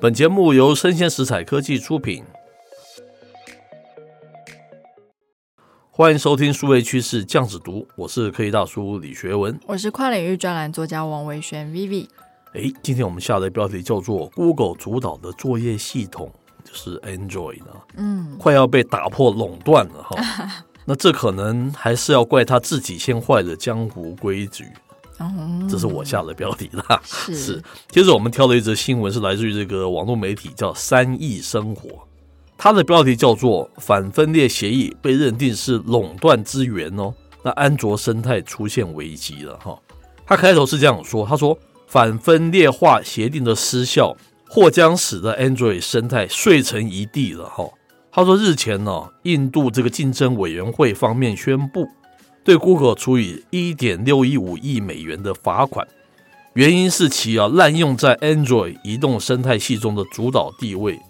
本节目由生鲜食材科技出品，欢迎收听数位趋势酱子读，我是科技大叔李学文，我是跨领域专栏作家王维轩 Vivi。哎，今天我们下的标题叫做 “Google 主导的作业系统”，就是 Android 呢，嗯，快要被打破垄断了哈。那这可能还是要怪他自己先坏了江湖规矩。这是我下的标题啦。是，是。接着我们挑了一则新闻，是来自于这个网络媒体叫三亿生活，它的标题叫做“反分裂协议被认定是垄断资源哦”，那安卓生态出现危机了哈。他开头是这样说：“他说反分裂化协定的失效，或将使得 Android 生态碎成一地了哈。”他说日前呢，印度这个竞争委员会方面宣布。对 Google 处以一点六一五亿美元的罚款，原因是其啊滥用在 Android 移动生态系中的主导地位，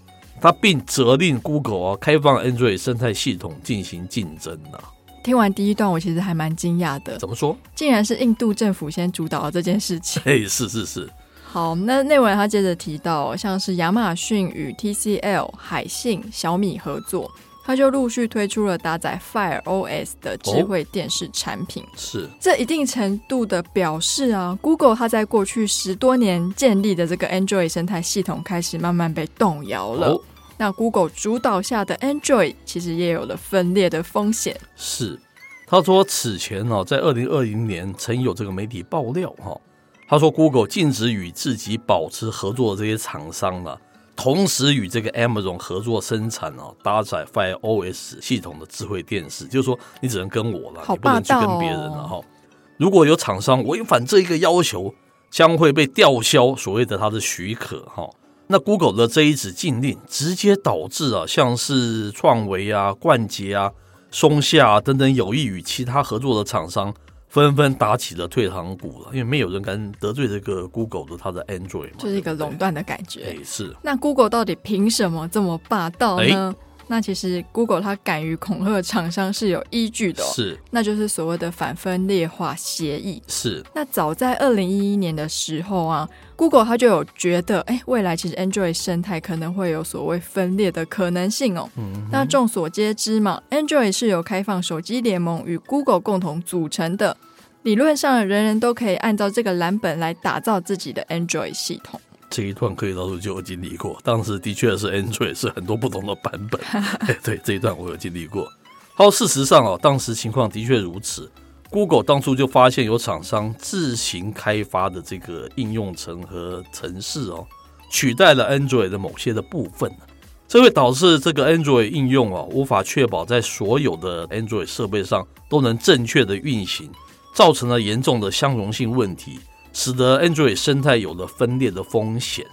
他并责令 Google 啊开放 Android 生态系统进行竞争呢。听完第一段，我其实还蛮惊讶的。怎么说？竟然是印度政府先主导了这件事情。嘿，是是是。好，那内文他接着提到，像是亚马逊与 TCL、海信、小米合作。他就陆续推出了搭载 Fire OS 的智慧电视产品，哦、是这一定程度的表示啊，Google 它在过去十多年建立的这个 Android 生态系统开始慢慢被动摇了。哦、那 Google 主导下的 Android 其实也有了分裂的风险。是，他说此前呢、啊，在二零二零年曾有这个媒体爆料哈、啊，他说 Google 禁止与自己保持合作的这些厂商呢、啊。同时与这个 Amazon 合作生产哦，搭载 Fire OS 系统的智慧电视，就是说你只能跟我了，你不能去跟别人了哈。如果有厂商违反这一个要求，将会被吊销所谓的它的许可哈。那 Google 的这一纸禁令，直接导致啊，像是创维啊、冠捷啊、松下啊等等有意与其他合作的厂商。纷纷打起了退堂鼓了，因为没有人敢得罪这个 Google 的它的 Android 嘛，就是一个垄断的感觉。哎，是。那 Google 到底凭什么这么霸道呢？哎那其实，Google 它敢于恐吓厂商是有依据的，哦，是，那就是所谓的反分裂化协议。是，那早在二零一一年的时候啊，Google 它就有觉得，哎，未来其实 Android 生态可能会有所谓分裂的可能性哦。嗯，那众所皆知嘛，Android 是由开放手机联盟与 Google 共同组成的，理论上人人都可以按照这个蓝本来打造自己的 Android 系统。这一段可以到时候就有经历过，当时的确是 Android 是很多不同的版本。对，这一段我有经历过。好，事实上哦，当时情况的确如此。Google 当初就发现有厂商自行开发的这个应用层和程式哦，取代了 Android 的某些的部分，这会导致这个 Android 应用哦无法确保在所有的 Android 设备上都能正确的运行，造成了严重的相容性问题。使得 Android 生态有了分裂的风险。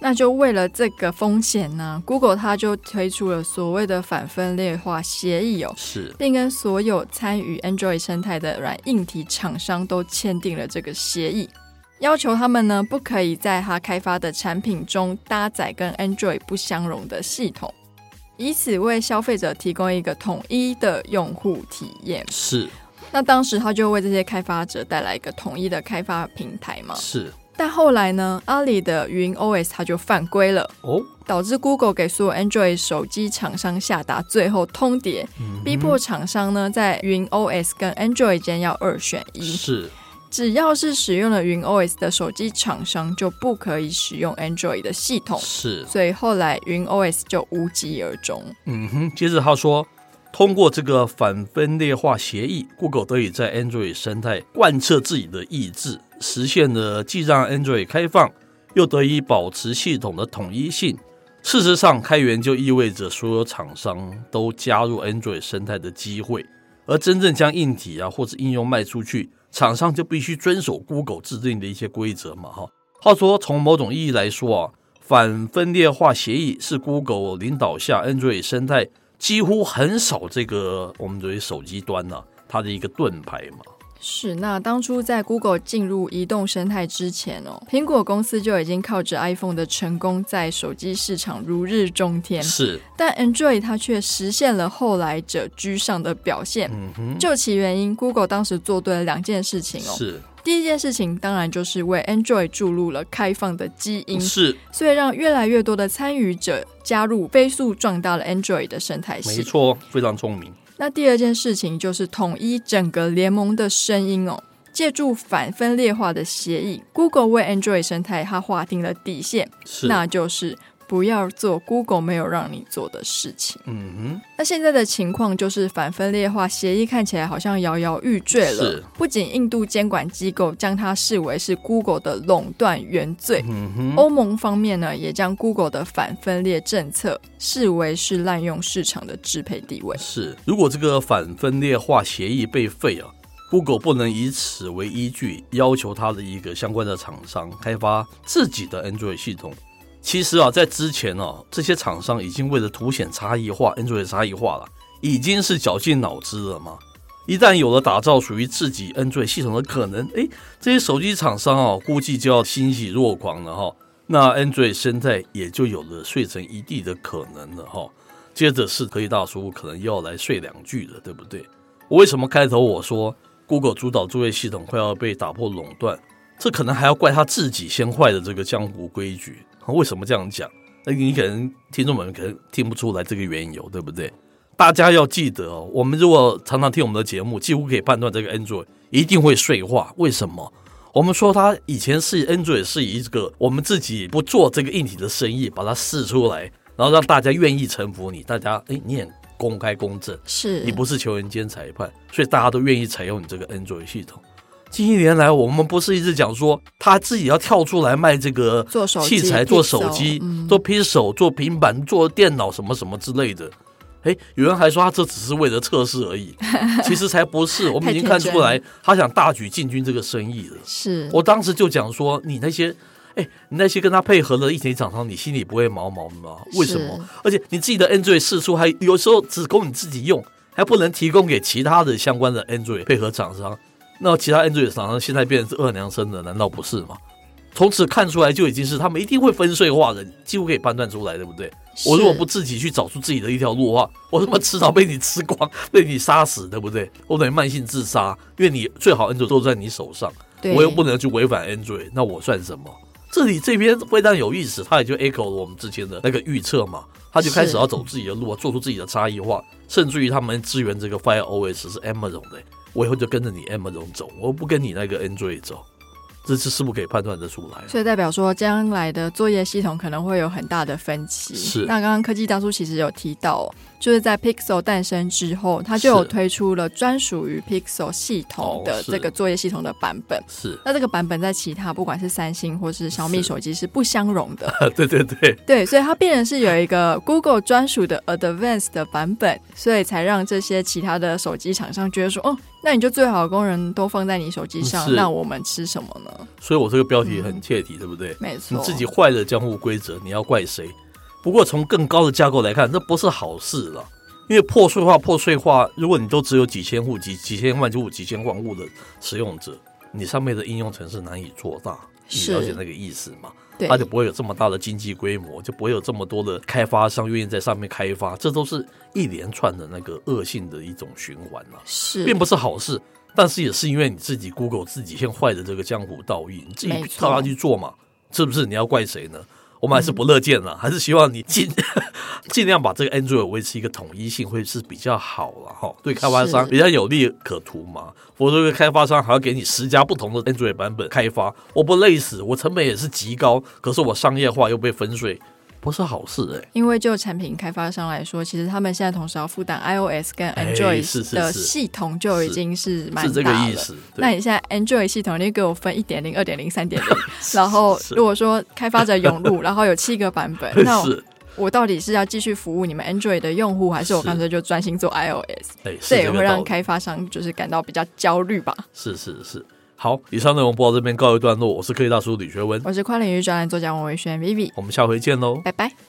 那就为了这个风险呢，Google 它就推出了所谓的反分裂化协议哦，是，并跟所有参与 Android 生态的软硬体厂商都签订了这个协议，要求他们呢不可以在他开发的产品中搭载跟 Android 不相容的系统，以此为消费者提供一个统一的用户体验。是。那当时他就为这些开发者带来一个统一的开发平台嘛？是。但后来呢，阿里的云 OS 它就犯规了哦，导致 Google 给所有 Android 手机厂商下达最后通牒，嗯、逼迫厂商呢在云 OS 跟 Android 间要二选一。是。只要是使用了云 OS 的手机厂商就不可以使用 Android 的系统。是。所以后来云 OS 就无疾而终。嗯哼。接着他说。通过这个反分裂化协议，Google 得以在 Android 生态贯彻自己的意志，实现了既让 Android 开放，又得以保持系统的统一性。事实上，开源就意味着所有厂商都加入 Android 生态的机会，而真正将硬体啊或者应用卖出去，厂商就必须遵守 Google 制定的一些规则嘛。哈，话说从某种意义来说啊，反分裂化协议是 Google 领导下 Android 生态。几乎很少这个我们作为手机端呢、啊，它的一个盾牌嘛。是，那当初在 Google 进入移动生态之前哦，苹果公司就已经靠着 iPhone 的成功，在手机市场如日中天。是，但 Android 它却实现了后来者居上的表现。嗯哼，究其原因，Google 当时做对了两件事情哦。是。第一件事情当然就是为 Android 注入了开放的基因，是，所以让越来越多的参与者加入，飞速壮大了 Android 的生态系。没错，非常聪明。那第二件事情就是统一整个联盟的声音哦，借助反分裂化的协议，Google 为 Android 生态它划定了底线，是，那就是。不要做 Google 没有让你做的事情。嗯哼，那现在的情况就是反分裂化协议看起来好像摇摇欲坠了。是，不仅印度监管机构将它视为是 Google 的垄断原罪，嗯哼，欧盟方面呢也将 Google 的反分裂政策视为是滥用市场的支配地位。是，如果这个反分裂化协议被废啊，Google 不能以此为依据要求它的一个相关的厂商开发自己的 Android 系统。其实啊，在之前哦，这些厂商已经为了凸显差异化，Android 差异化了，已经是绞尽脑汁了嘛。一旦有了打造属于自己 Android 系统的可能，诶，这些手机厂商啊，估计就要欣喜若狂了哈。那 Android 生态也就有了碎成一地的可能了哈。接着是科技大叔可能又要来碎两句了，对不对？我为什么开头我说 Google 主导作业系统快要被打破垄断？这可能还要怪他自己先坏的这个江湖规矩。为什么这样讲？那你可能听众们可能听不出来这个缘由，对不对？大家要记得哦，我们如果常常听我们的节目，几乎可以判断这个 Android 一定会碎化。为什么？我们说它以前是 Android 是一个我们自己不做这个硬体的生意，把它试出来，然后让大家愿意臣服你。大家诶，你也公开公正，是你不是球员兼裁判，所以大家都愿意采用你这个 Android 系统。近一年来，我们不是一直讲说他自己要跳出来卖这个器材，做手机、做 Pixel、做平板、做电脑什么什么之类的。哎，有人还说他这只是为了测试而已，其实才不是。我们已经看出来，他想大举进军这个生意了。是我当时就讲说，你那些哎，你那些跟他配合的一体厂商，你心里不会毛毛的吗？为什么？而且你自己的 Android 试出还有时候只供你自己用，还不能提供给其他的相关的 Android 配合厂商。那其他 Android 厂商现在变成是二娘生的，难道不是吗？从此看出来就已经是他们一定会分碎化的，几乎可以判断出来，对不对？我如果不自己去找出自己的一条路的话，我他妈迟早被你吃光，被你杀死，对不对？我等于慢性自杀，因为你最好 Android 都在你手上，我又不能去违反 Android，那我算什么？这里这边非常有意思，他也就 echo 了我们之前的那个预测嘛，他就开始要走自己的路，做出自己的差异化，甚至于他们支援这个 Fire OS 是 Amazon 的。我以后就跟着你 Amazon 走，我不跟你那个 Android 走，这次是不是可以判断得出来？所以代表说，将来的作业系统可能会有很大的分歧。是。那刚刚科技大叔其实有提到，就是在 Pixel 诞生之后，它就有推出了专属于 Pixel 系统的这个作业系统的版本。是。那这个版本在其他不管是三星或是小米手机是不相容的。对对对。对，所以它必然是有一个 Google 专属的 Advanced 的版本，所以才让这些其他的手机厂商觉得说，哦。那你就最好的工人都放在你手机上，那我们吃什么呢？所以我这个标题很切题，嗯、对不对？没错，你自己坏了江湖规则，你要怪谁？不过从更高的架构来看，这不是好事了，因为破碎化、破碎化，如果你都只有几千户、几几千万户、几千万户的使用者，你上面的应用程式难以做大，你了解那个意思吗？它就不会有这么大的经济规模，就不会有这么多的开发商愿意在上面开发，这都是一连串的那个恶性的一种循环啊，是，并不是好事。但是也是因为你自己 Google 自己先坏的这个江湖道义，你自己照他去做嘛，是不是？你要怪谁呢？我们还是不乐见了，嗯、还是希望你尽尽量把这个 Android 维持一个统一性，会是比较好了哈。对开发商比较有利可图嘛。否则，这个开发商还要给你十家不同的 Android 版本开发，我不累死，我成本也是极高，可是我商业化又被分碎。不是好事哎、欸，因为就产品开发商来说，其实他们现在同时要负担 iOS 跟 Android 的系统，就已经是蛮。是这个意思。那你现在 Android 系统，你给我分一点零、二点零、三点零，然后如果说开发者涌入，然后有七个版本，那我，到底是要继续服务你们 Android 的用户，还是我干脆就专心做 iOS？这也会让开发商就是感到比较焦虑吧？是是是。好，以上内容播到这边告一段落。我是科技大叔李学文，我是跨领域专栏作家王维轩 Vivi，我们下回见喽，拜拜。